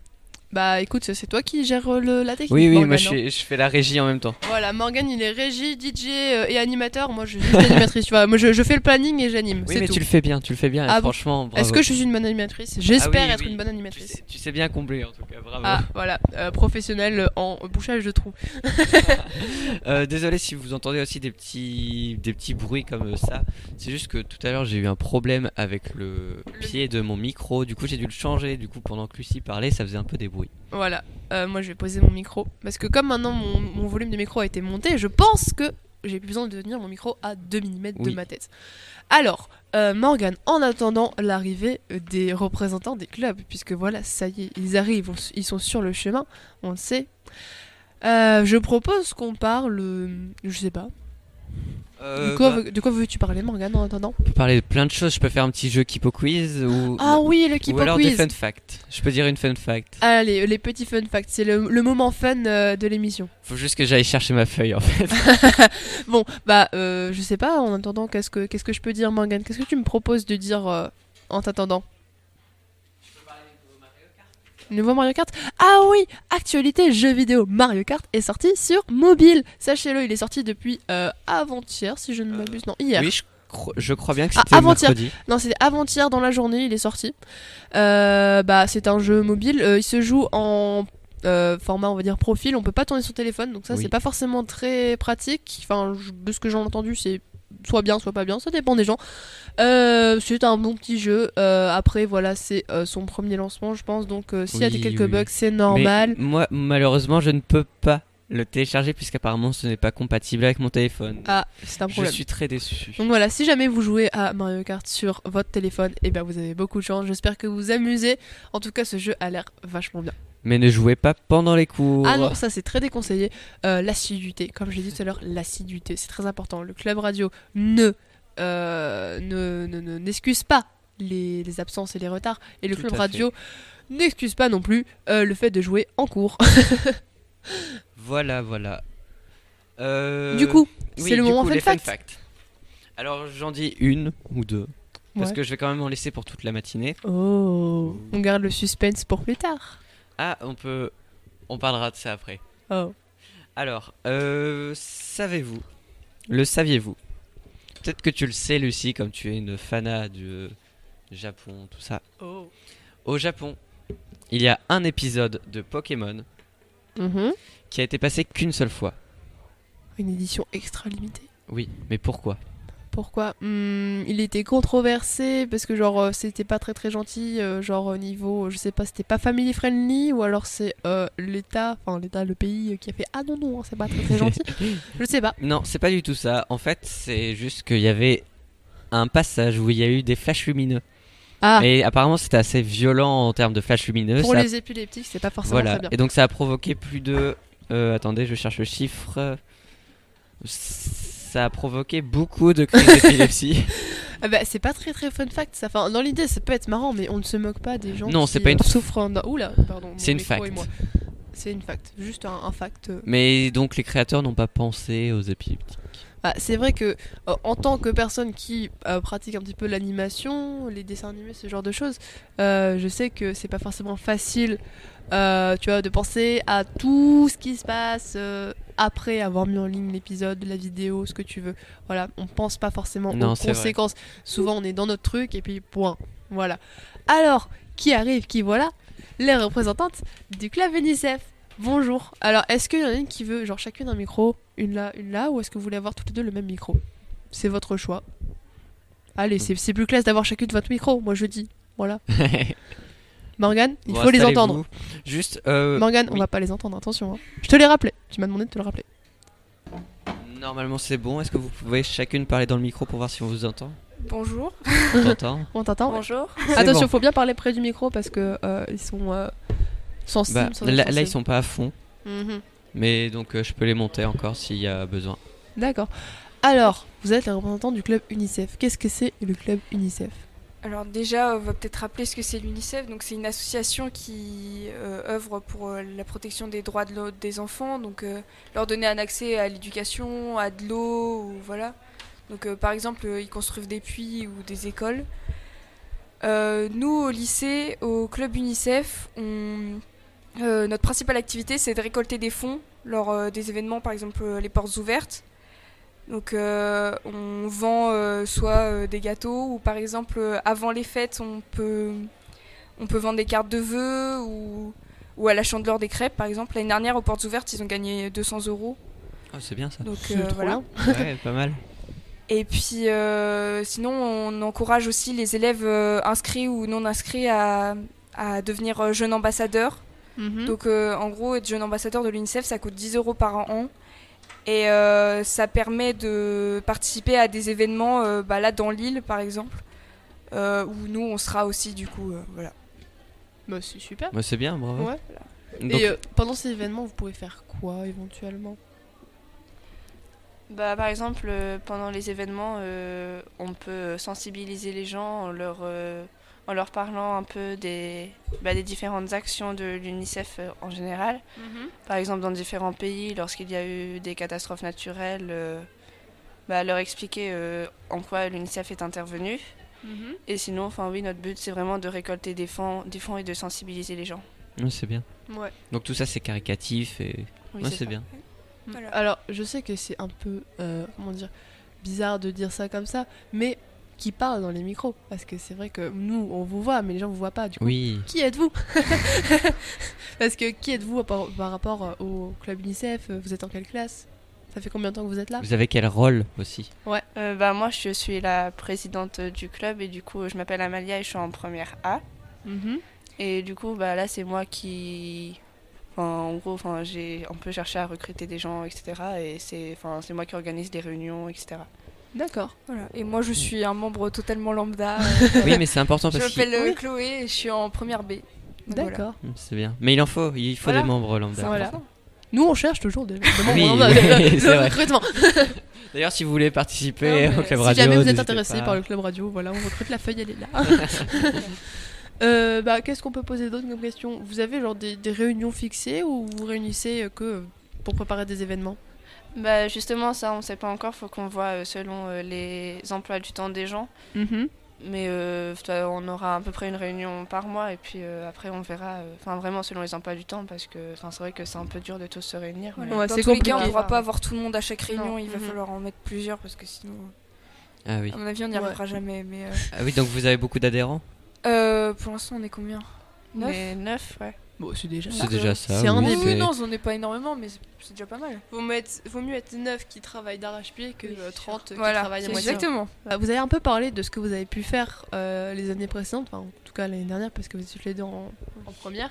B: Bah écoute, c'est toi qui gères euh, le, la technique.
A: oui, oui, moi je, fais- je fais la régie en même temps.
B: Voilà, Morgan il est régie, DJ euh, et animateur. Moi je suis juste animatrice, tu vois. Moi je, je fais le planning et j'anime.
A: Oui, mais
B: tout.
A: tu le fais bien, tu le fais bien,
B: Ah
A: franchement.
B: Est-ce que je suis une bonne animatrice? J'espère
A: Ah oui,
B: être
A: oui.
B: une bonne animatrice.
A: Tu sais bien combler en tout cas, bravo.
B: Ah voilà, euh, professionnel en bouchage de trous.
A: Euh, désolé si vous entendez aussi des petits, des petits bruits comme ça. C'est juste que tout à l'heure j'ai eu un problème avec le pied de mon micro. Du coup j'ai dû le changer. Du coup pendant que Lucie parlait, ça faisait un peu des bruits.
B: Voilà, Euh, moi je vais poser mon micro. Parce que comme maintenant mon, mon volume de micro a été monté, je pense que j'ai plus besoin de tenir mon micro à 2 mm de ma tête. Alors, euh, Morgan, en attendant l'arrivée des représentants des clubs, puisque voilà, ça y est, ils arrivent, on ils sont sur le chemin, on le sait. Euh, je propose qu'on parle, je sais pas.
A: Euh,
B: de quoi,
A: bah,
B: veux- de quoi veux-tu parler, Morgan, en attendant
A: on peut parler de plein de choses. Je peux faire un petit jeu Kipo Quiz ou.
B: Ah oui, le
A: Ou
B: Kipo
A: alors
B: Quiz.
A: des fun facts. Je peux dire une fun fact.
B: Allez, les petits fun facts, c'est le, le moment fun euh, de l'émission.
A: Faut juste que j'aille chercher ma feuille en fait.
B: Bon, bah, euh, je sais pas, en attendant, qu'est-ce que, qu'est-ce que je peux dire, Morgan Qu'est-ce que tu me proposes de dire euh, en t'attendant? Nouveau Mario Kart Ah oui Actualité jeu vidéo Mario Kart est sorti sur mobile Sachez-le, il est sorti depuis euh, avant-hier, si je ne m'abuse. Non, hier.
A: Oui, je, je crois bien que
B: Ah,
A: c'était
B: avant-hier.
A: mercredi.
B: Non, c'était avant-hier dans la journée, il est sorti. Euh, bah, c'est un jeu mobile. euh, il se joue en euh, format, on va dire, profil. On peut pas tourner son téléphone, donc ça,
A: Oui.
B: c'est pas forcément très pratique. Enfin, je- de ce que j'en ai entendu, c'est soit bien, soit pas bien, ça dépend des gens. Euh, c'est un bon petit jeu. Euh, après, voilà, c'est euh, son premier lancement, je pense. Donc, s'il y a des quelques
A: oui.
B: bugs, c'est normal.
A: Mais moi, malheureusement, je ne peux pas le télécharger puisqu'apparemment ce n'est pas compatible avec mon téléphone.
B: Ah, c'est un
A: Je
B: problème.
A: suis très déçu.
B: Donc voilà, si jamais vous jouez à Mario Kart sur votre téléphone, et ben vous avez beaucoup de chance. J'espère que vous vous amusez. En tout cas, ce jeu a l'air vachement bien.
A: Mais ne jouez pas pendant les cours.
B: Ah non, ça c'est très déconseillé. Euh, l'assiduité, comme je l'ai dit tout à l'heure, l'assiduité, c'est très important. Le club radio ne euh, ne ne- ne- n'excuse pas les, les absences et les retards, et le
A: Tout
B: club radio n'excuse pas non plus euh, le fait de jouer en cours.
A: Voilà, voilà. Euh,
B: Du coup,
A: oui,
B: c'est le moment
A: coup,
B: fun
A: fun
B: fact.
A: facts. Alors j'en dis une ou deux. Parce
B: Ouais.
A: que je vais quand même en laisser pour toute la matinée.
B: Oh, on garde le suspense pour plus tard.
A: Ah, on peut. On parlera de ça après.
B: Oh.
A: Alors, euh, savez-vous Le saviez-vous? Peut-être que tu le sais, Lucie, comme tu es une fana du Japon, tout ça.
B: Oh.
A: Au Japon, il y a un épisode de Pokémon
B: Mhm.
A: qui a été passé qu'une seule fois.
B: Une édition extra limitée?
A: Oui, mais pourquoi?
B: Pourquoi Hmm, Il était controversé parce que genre euh, c'était pas très très gentil, euh, genre au niveau, je sais pas, c'était pas family friendly ou alors c'est euh, l'État, enfin l'État, le pays qui a fait ah non non, c'est pas très très gentil. je sais pas.
A: Non, c'est pas du tout ça. En fait, c'est juste qu'il y avait un passage où il y a eu des flashs lumineux.
B: Ah,
A: Et apparemment, c'était assez violent en termes de flashs lumineux.
B: pour
A: ça-
B: les épileptiques, c'est pas forcément
A: Voilà.
B: très bien.
A: Et donc, ça a provoqué plus de. euh, attendez, je cherche le chiffre. Ça a provoqué beaucoup de crises d'épilepsie.
B: Ah bah, c'est pas très très fun fact ça. Enfin, dans l'idée, ça peut être marrant, mais on ne se moque pas des gens
A: Non,
B: qui
A: c'est pas une
B: euh, souffrent d'un. Oula, pardon.
A: C'est une fact.
B: C'est une fact, juste un, un fact. euh,
A: Mais donc, les créateurs n'ont pas pensé aux épileptiques.
B: Bah, c'est vrai que euh, en tant que personne qui euh, pratique un petit peu l'animation, les dessins animés, ce genre de choses, euh, je sais que c'est pas forcément facile, tu vois, de penser à tout ce qui se passe après avoir mis en ligne l'épisode, la vidéo, ce que tu veux. Voilà, on pense pas forcément
A: Non,
B: aux
A: vrai.
B: conséquences. Souvent, on est dans notre truc et puis point. Voilà. Alors, qui arrive, qui voilà? Les représentantes du club UNICEF. Bonjour. Alors, est-ce qu'il y en a une qui veut, genre chacune un micro, une là, une là, ou est-ce que vous voulez avoir toutes les deux le même micro? C'est votre choix. Allez, c'est c'est plus classe d'avoir chacune votre micro, moi je dis. Voilà. Morgane, il
A: Bon,
B: faut les entendre.
A: Juste. euh,
B: Morgane, on va pas les entendre, attention. hein. Je te l'ai rappelé. Tu m'as demandé de te le rappeler.
A: Normalement, c'est bon. Est-ce que vous pouvez chacune parler dans le micro pour voir si on vous entend?
E: Bonjour.
A: On t'entend
B: On t'entend
D: Bonjour.
B: Attention,
A: bon.
B: faut bien parler près du micro parce que euh, ils sont euh, sensibles.
A: Bah,
B: sans
A: là, ils
B: sensibles.
A: sont pas à fond.
B: Mhm.
A: Mais donc, euh, je peux les monter encore s'il y a besoin.
B: D'accord. Alors, vous êtes les représentants du club UNICEF. Qu'est-ce que c'est le club UNICEF?
C: Alors déjà, on va peut-être rappeler ce que c'est l'UNICEF. Donc c'est une association qui euh, œuvre pour euh, la protection des droits de des enfants, donc euh, leur donner un accès à l'éducation, à de l'eau, ou voilà. Donc euh, par exemple, ils construisent des puits ou des écoles. Euh, nous au lycée, au club UNICEF, on- euh, notre principale activité c'est de récolter des fonds lors euh, des événements, par exemple euh, les portes ouvertes. Donc euh, on vend euh, soit euh, des gâteaux ou par exemple euh, avant les fêtes on peut on peut vendre des cartes de vœux ou, ou à la chandeleur des crêpes par exemple. L'année dernière aux portes ouvertes ils ont gagné 200 euros.
A: Oh, c'est bien ça.
C: Donc
B: C'est
C: euh,
B: trop
C: voilà.
B: bien.
A: Ouais, pas mal.
C: Et puis euh, sinon on encourage aussi les élèves euh, inscrits ou non inscrits à, à devenir jeunes ambassadeurs.
B: Mhm.
C: Donc euh, en gros, être jeune ambassadeur de l'UNICEF, ça coûte 10 euros par an. Et euh, ça permet de participer à des événements, euh, bah, là dans l'île par exemple, euh, où nous on sera aussi du coup. euh, voilà.
B: Bah, c'est super.
A: Moi, c'est bien, bravo.
B: Ouais.
A: Donc,
B: Et euh, pendant ces événements, vous pouvez faire quoi éventuellement?
D: Bah, par exemple, euh, pendant les événements, euh, on peut sensibiliser les gens en leur, euh, en leur parlant un peu des, bah, des différentes actions de l'UNICEF euh, en général. Par exemple, dans différents pays, lorsqu'il y a eu des catastrophes naturelles, euh, bah, leur expliquer euh, en quoi l'UNICEF est intervenu.
B: Mhm.
D: Et sinon, enfin oui, notre but, c'est vraiment de récolter des fonds, des fonds et de sensibiliser les gens.
A: ouais, c'est bien.
B: Ouais.
A: Donc, tout ça, c'est caricatif et.
D: Oui,
A: ouais,
D: c'est
A: bien.
C: Voilà.
B: Alors, je sais que c'est un peu, euh, comment dire, bizarre de dire ça comme ça, mais qui parle dans les micros Parce que c'est vrai que nous, on vous voit, mais les gens vous voient pas. Du coup,
A: Oui.
B: qui êtes-vous Parce que qui êtes-vous par, par rapport euh, au club UNICEF Vous êtes en quelle classe? Ça fait combien de temps que vous êtes là?
A: Vous avez quel rôle aussi?
B: Ouais,
D: Euh, bah, moi, je suis la présidente du club et du coup, je m'appelle Amalia et je suis en première A.
B: Mhm.
D: Et du coup, bah, là, c'est moi qui. Enfin, en gros, enfin, j'ai un peu cherché à recruter des gens, etc. Et c'est enfin, c'est moi qui organise des réunions, etc.
B: D'accord.
C: Voilà. Et moi, je suis un membre totalement lambda.
A: Oui, mais c'est important
C: je
A: parce
C: m'appelle
A: que
C: euh,
B: Oui.
C: Chloé et je suis en première B. Donc voilà.
B: D'accord.
A: c'est bien. Mais il en faut, il faut
C: Voilà.
A: des membres lambda.
B: Voilà. Nous, on cherche toujours des, des membres
A: Oui,
B: lambda,
A: oui,
B: le- le,
A: c'est vrai.
B: recrutement.
A: D'ailleurs, si vous voulez participer
B: Non, mais
A: au club
B: si
A: radio,
B: jamais vous êtes intéressé par le club radio, voilà, on recrute la feuille, elle est là. Euh, bah, Qu'est-ce qu'on peut poser d'autre comme question? Vous avez genre des, des réunions fixées ou vous vous réunissez euh, que euh, pour préparer des événements?
D: Bah, justement, ça, on sait pas encore. Faut qu'on voit euh, selon euh, les emplois du temps des gens.
B: Mhm.
D: Mais euh, on aura à peu près une réunion par mois et puis euh, après on verra, euh, enfin vraiment selon les emplois du temps parce que enfin, c'est vrai que c'est un peu dur de tous se réunir. mais-
C: Voilà.
B: Ouais,
C: Dans
B: c'est
C: tous les cas, on
B: compliqué.
C: pourra pas avoir tout le monde à chaque réunion.
D: Non.
C: Il va
B: Mhm.
C: falloir en mettre plusieurs parce que sinon,
A: Ah oui.
C: à mon avis, on n'y
B: Ouais.
C: arrivera jamais. Mais euh,
A: Ah oui, donc vous avez beaucoup d'adhérents?
C: Euh, pour l'instant, on est combien? Neuf
D: Mais neuf, ouais.
B: Bon, c'est déjà
A: C'est déjà ça.
B: c'est un
A: oui,
B: début.
C: Oui, non, on n'est pas énormément, mais c'est- déjà pas mal.
B: Vaut, mettre- vaut mieux être 9 qui travaillent d'arrache-pied que euh, 30 qui
C: Voilà,
B: travaillent à moitié.
C: exactement.
B: Bah, vous avez un peu parlé de ce que vous avez pu faire euh, les années précédentes, enfin en tout cas l'année dernière parce que vous êtes tous les deux en, en première.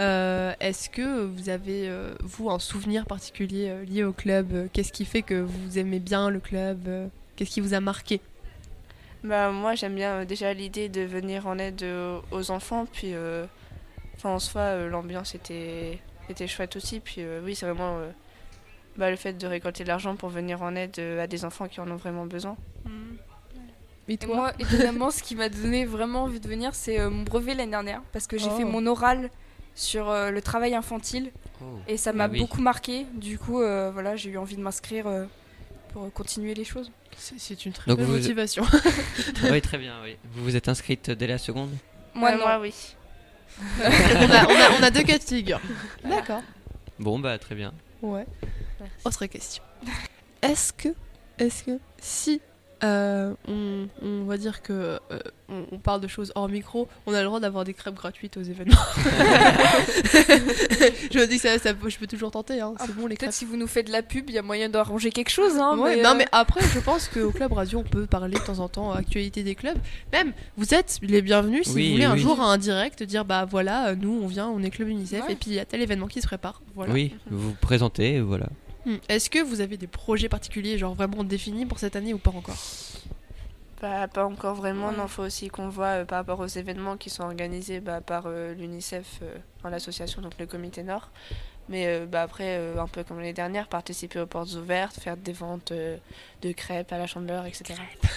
B: Euh, Est-ce que vous avez, euh, vous, un souvenir particulier euh, lié au club Qu'est-ce qui fait que vous aimez bien le club Qu'est-ce qui vous a marqué?
D: Bah moi j'aime bien euh, déjà l'idée de venir en aide euh, aux enfants puis euh, enfin en soi euh, l'ambiance était était chouette aussi puis euh, oui c'est vraiment euh, bah, le fait de récolter de l'argent pour venir en aide euh, à des enfants qui en ont vraiment besoin.
B: Et
C: Et
B: toi
C: moi, étonnamment, ce qui m'a donné vraiment envie de venir, c'est euh, mon brevet l'année dernière. Parce que j'ai
B: Oh.
C: fait mon oral sur euh, le travail infantile.
A: Oh.
C: Et ça m'a
A: Ah oui.
C: beaucoup marqué. Du coup, euh, voilà, j'ai eu envie de m'inscrire euh, pour continuer les choses.
B: C'est une très
A: Donc vous-
B: motivation.
A: oui, très bien. Oui. Vous vous êtes inscrite dès la seconde?
C: Moi,
D: Euh,
C: non.
D: moi oui.
B: on, a, on, a, on a deux cas de figure. D'accord.
A: Bon, bah très bien.
B: Ouais. Autre question. Est-ce que, est-ce que si euh, on, on va dire que euh, on, on parle de choses hors micro, on a le droit d'avoir des crêpes gratuites aux événements. je me dis que ça, je peux toujours tenter, hein. c'est bon les crêpes.
C: Peut-être si vous nous faites de la pub, il y a moyen d'arranger quelque chose. Hein,
B: Ouais,
C: mais,
B: non
C: euh,
B: mais après je pense qu'au club radio on peut parler de temps en temps actualité des clubs. Même vous êtes les bienvenus si
A: Oui,
B: vous voulez un jour à un direct dire bah voilà nous on vient on est club UNICEF
C: Ouais.
B: et puis il y a tel événement qui se prépare. Voilà.
A: Oui, vous vous présentez, voilà.
B: Hmm. Est-ce que vous avez des projets particuliers genre vraiment définis pour cette année ou pas encore?
D: Bah, pas encore vraiment,
C: Ouais.
D: non, faut aussi qu'on voit euh, par rapport aux événements qui sont organisés bah, par euh, l'UNICEF, euh, l'association, donc le comité Nord. Mais euh, bah, après, un peu comme l'année dernière, participer aux portes ouvertes, faire des ventes de crêpes à la chandeleur, etc.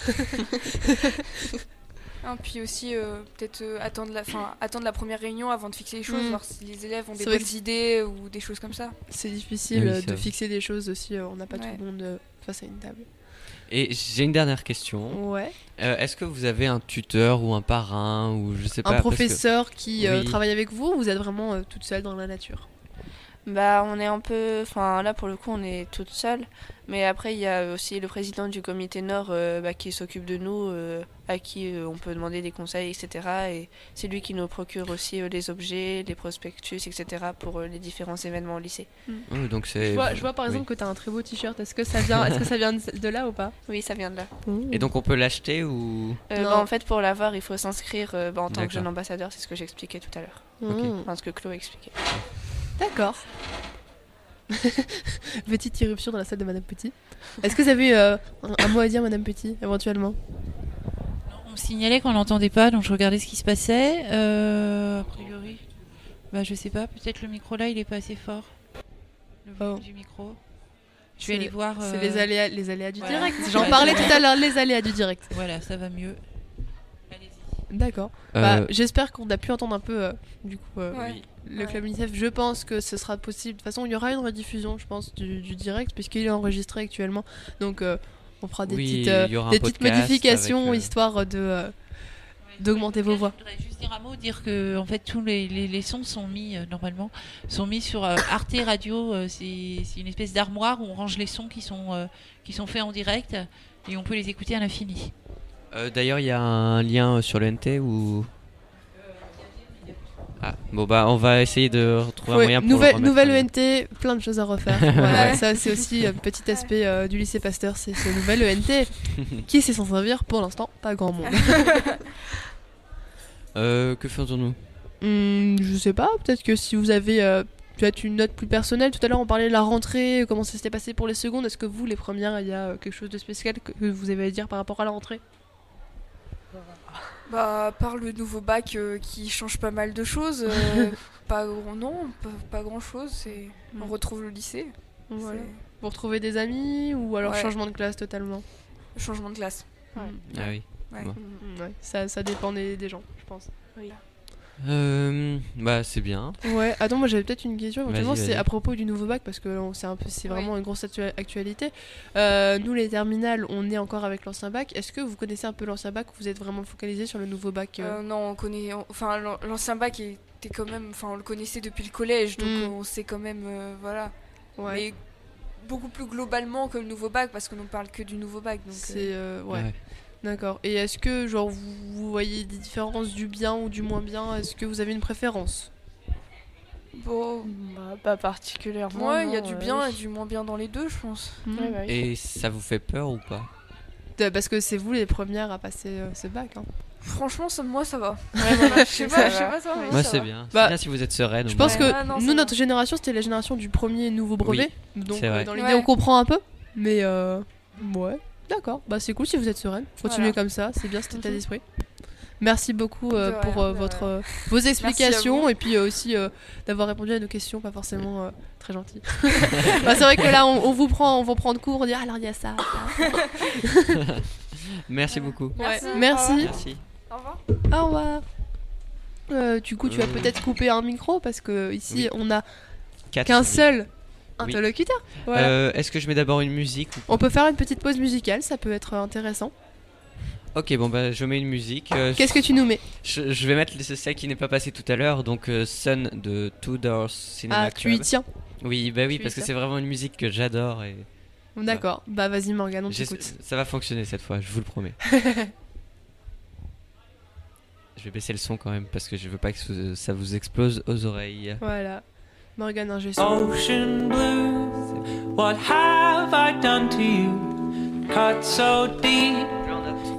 C: hein, puis aussi, euh, peut-être euh, attendre, la, fin, attendre la première réunion avant de fixer les choses,
B: Mm.
C: voir si les élèves ont des bonnes idées ou des choses comme ça.
B: C'est difficile
A: Oui,
B: euh, de
A: vrai.
B: fixer des choses aussi, euh, on n'a pas
C: Ouais.
B: tout le monde euh, face à une table.
A: Et j'ai une dernière question.
B: Ouais.
A: Euh, Est-ce que vous avez un tuteur ou un parrain ou je sais pas
B: Un
A: que-
B: professeur qui euh,
A: Oui.
B: travaille avec vous ou vous êtes vraiment euh, toute seule dans la nature?
D: Bah, on est un peu. Enfin, là, pour le coup, on est toute seule. Mais après, il y a aussi le président du comité Nord euh, bah, qui s'occupe de nous, euh, à qui euh, on peut demander des conseils, etc. Et c'est lui qui nous procure aussi euh, les objets, les prospectus, etc. pour euh, les différents événements au lycée.
A: Oh, donc c'est.
B: je vois, je vois par
A: oui.
B: exemple que tu as un très beau t-shirt. Est-ce que ça vient, est-ce que ça vient de, là ou pas?
D: Oui, ça vient de là.
A: Et donc on peut l'acheter ou?
D: Euh, bah, en fait, pour l'avoir, il faut s'inscrire euh, bah, en tant que jeune ambassadeur, c'est ce que j'expliquais tout à l'heure.
B: Mmh.
D: Enfin, ce que Chloé expliquait.
B: D'accord. Petite irruption dans la salle de Madame Petit. Est-ce que vous avez euh, un, un mot à dire, Madame Petit, éventuellement?
J: On me signalait qu'on l'entendait pas, donc je regardais ce qui se passait. Euh, a priori, bah je sais pas, peut-être le micro là il est pas assez fort. Le volume
B: Oh.
J: du micro. Je vais aller voir.
B: C'est
J: euh,
B: les aléas, les aléas du
J: voilà.
B: direct. J'en parlais tout à l'heure, les aléas du direct.
J: Voilà, ça va mieux.
B: D'accord.
A: Euh,
B: Bah, J'espère qu'on a pu entendre un peu, euh, du coup, euh,
C: Ouais.
A: Oui.
B: Le
C: Ouais.
B: club UNICEF. Je pense que ce sera possible. De toute façon, il y aura une rediffusion, je pense, du, du direct, puisqu'il est enregistré actuellement. Donc, euh, on fera des
A: Oui,
B: petites, euh, des petites modifications,
A: avec, euh,
B: histoire de euh, d'augmenter vos voix.
J: Je voudrais juste dire un mot, dire que en fait tous les, les, les sons sont mis euh, normalement sont mis sur euh, Arte Radio. euh, c'est une espèce d'armoire où on range les sons qui sont euh, qui sont faits en direct et on peut les écouter à l'infini.
A: Euh, D'ailleurs, il y a un lien sur le NT ou Ah, bon bah on va essayer de retrouver un moyen pour
B: nouvelle,
A: le
B: nouvelle. ENT, plein de choses à refaire. Voilà, ça c'est aussi un petit aspect euh, du lycée Pasteur, c'est ce nouvel ENT qui sait s'en servir pour l'instant, pas grand monde.
A: Euh, que faisons-nous?
B: Hmm, je sais pas, peut-être que si vous avez euh, peut-être une note plus personnelle, tout à l'heure on parlait de la rentrée, comment ça s'était passé pour les secondes, est-ce que vous les premières, il y a euh, quelque chose de spécial que vous avez à dire par rapport à la rentrée?
C: Bah, à part le nouveau bac euh, qui change pas mal de choses, euh, pas grand- non, pas, pas grand chose. C'est on retrouve le lycée.
B: Voilà. Vous retrouvez des amis ou alors
C: Ouais.
B: changement de classe totalement
C: le changement de classe.
A: Ah oui.
C: Ouais.
A: Bon.
B: Ouais, ça, ça dépend des, des gens, je pense.
A: Euh, bah c'est bien.
B: Ouais, attends, moi j'avais peut-être une question éventuellement, c'est à propos du nouveau bac parce que c'est un peu, c'est vraiment une grosse actua- actualité. Euh, nous les terminales, on est encore avec l'ancien bac. Est-ce que vous connaissez un peu l'ancien bac ou vous êtes vraiment focalisé sur le nouveau bac euh
C: Euh, non, on connaît. on- Enfin, l'an- l'ancien bac était quand même. Enfin, on le connaissait depuis le collège, donc
B: Mm.
C: on sait quand même. euh, voilà.
B: Ouais.
C: Mais beaucoup plus globalement que le nouveau bac, parce qu'on ne parle que du nouveau bac. Donc,
B: C'est
C: euh,
B: euh, ouais.
A: Ouais.
B: D'accord. Et est-ce que genre vous, vous voyez des différences du bien ou du moins bien? Est-ce que vous avez une préférence?
C: Bon.
D: Bah, pas particulièrement.
C: Ouais, il y a du
D: euh,
C: bien
D: oui.
C: et du moins bien dans les deux, je pense.
B: Hmm.
D: Ouais, bah oui.
A: Et ça vous fait peur ou pas?
B: Euh, Parce que c'est vous les premières à passer euh, ce bac. hein.
C: Franchement, ça, moi, ça va.
D: Ouais, voilà,
C: Je sais
D: ça
C: pas, je sais
D: va.
C: pas toi, mais
A: Moi c'est bien.
B: Bah,
A: bien si vous êtes sereine.
B: Je pense que
C: Ah, non,
B: nous, notre génération, c'était la génération du premier nouveau brevet. Donc
A: c'est
B: euh, dans l'idée,
C: Ouais.
B: on comprend un peu. Mais euh, ouais, d'accord. Bah c'est cool si vous êtes sereine. Continuez
C: Voilà.
B: comme ça, c'est bien cet état
C: Mhm.
B: d'esprit. Merci beaucoup euh, pour euh, votre, euh, vos explications et puis euh, aussi euh, d'avoir répondu à nos questions, pas forcément euh, très gentil. bah, c'est vrai que là, on, on vous prend, on vous prend de cours, on dit ah, alors il y a ça. ça.
A: Merci beaucoup.
C: Merci.
B: Ouais, Merci.
A: Merci.
C: Au revoir.
B: Au revoir. Euh, du coup, tu vas peut-être couper un micro parce que ici,
A: Oui.
B: on a qu'un seul
A: Oui.
B: interlocuteur. Voilà.
A: Euh, Est-ce que je mets d'abord une musique ou
B: On peut faire une petite pause musicale, ça peut être intéressant.
A: Ok, bon bah je mets une musique. euh,
B: Qu'est-ce que tu nous mets?
A: je, je vais mettre le- celle qui n'est pas passée tout à l'heure, donc euh, Sun de Two Doors Cinema
B: Ah, tu y tiens.
A: Oui, bah oui,
B: Tu
A: parce que c'est vraiment une musique que j'adore et
B: D'accord. Bah vas-y Morgane, on t'écoute.
A: ça va fonctionner cette fois, je vous le promets. je vais baisser le son quand même parce que je veux pas que ça vous explose aux oreilles.
B: Voilà. Morgane, un geste.
I: Ocean blue, what have I done to you? Cut so deep,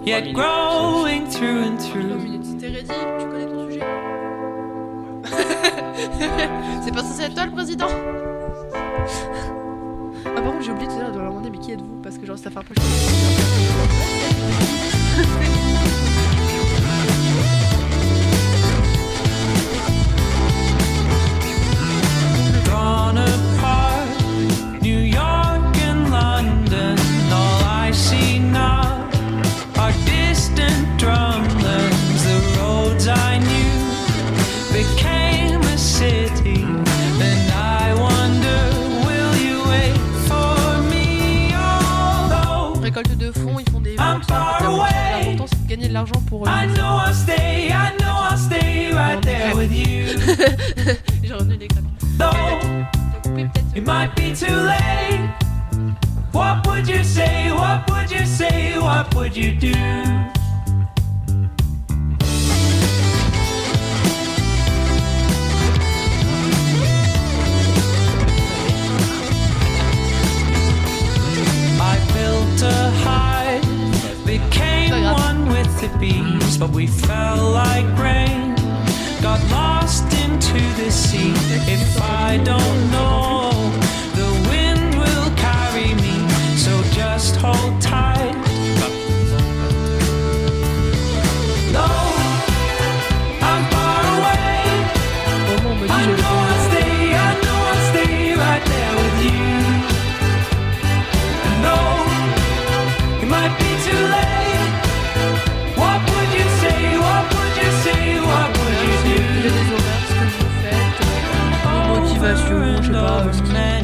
I: yet growing through and through.
B: C'était ready, tu connais ton sujet? C'est pas censé être toi le président? Ah par contre j'ai oublié tout à l'heure de leur demander mais qui êtes-vous? Parce que genre ça fait un peu
I: Drawn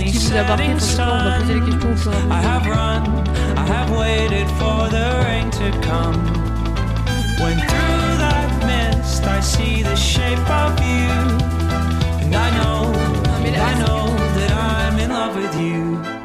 B: ce ce qui vous a marqué. Enfin, je sais pas, on va poser les questions au fur et à
I: I have run, I have waited for the rain to come. When through that mist I see the shape of you, and I know, ah, I know that I'm in love with you.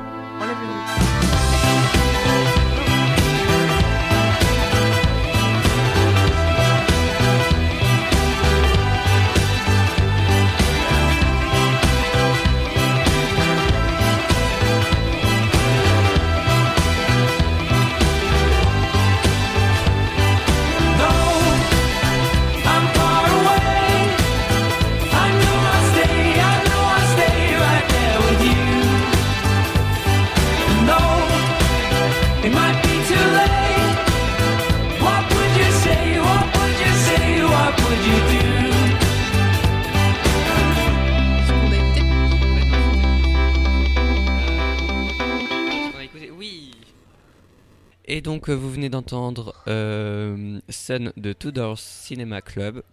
A: Et donc, euh, vous venez d'entendre euh, Sun de Tudor Cinema Club.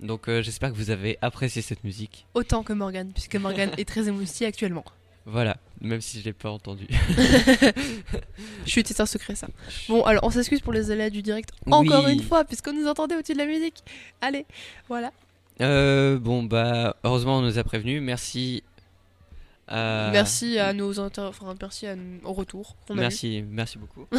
A: Donc, euh, j'espère que vous avez apprécié cette musique.
B: Autant que Morgane, puisque Morgane est très émoustillée actuellement.
A: Voilà, même si je l'ai pas entendu.
B: Chut, c'est un secret ça. Bon, alors on s'excuse pour les aléas du direct encore
A: Oui.
B: une fois, puisqu'on nous entendait au-dessus de la musique. Allez, voilà.
A: Euh, bon, bah, heureusement, on nous a prévenus. Merci. À-
B: Merci à nos inter... enfin, merci à... au retour. a.
A: Merci, merci beaucoup.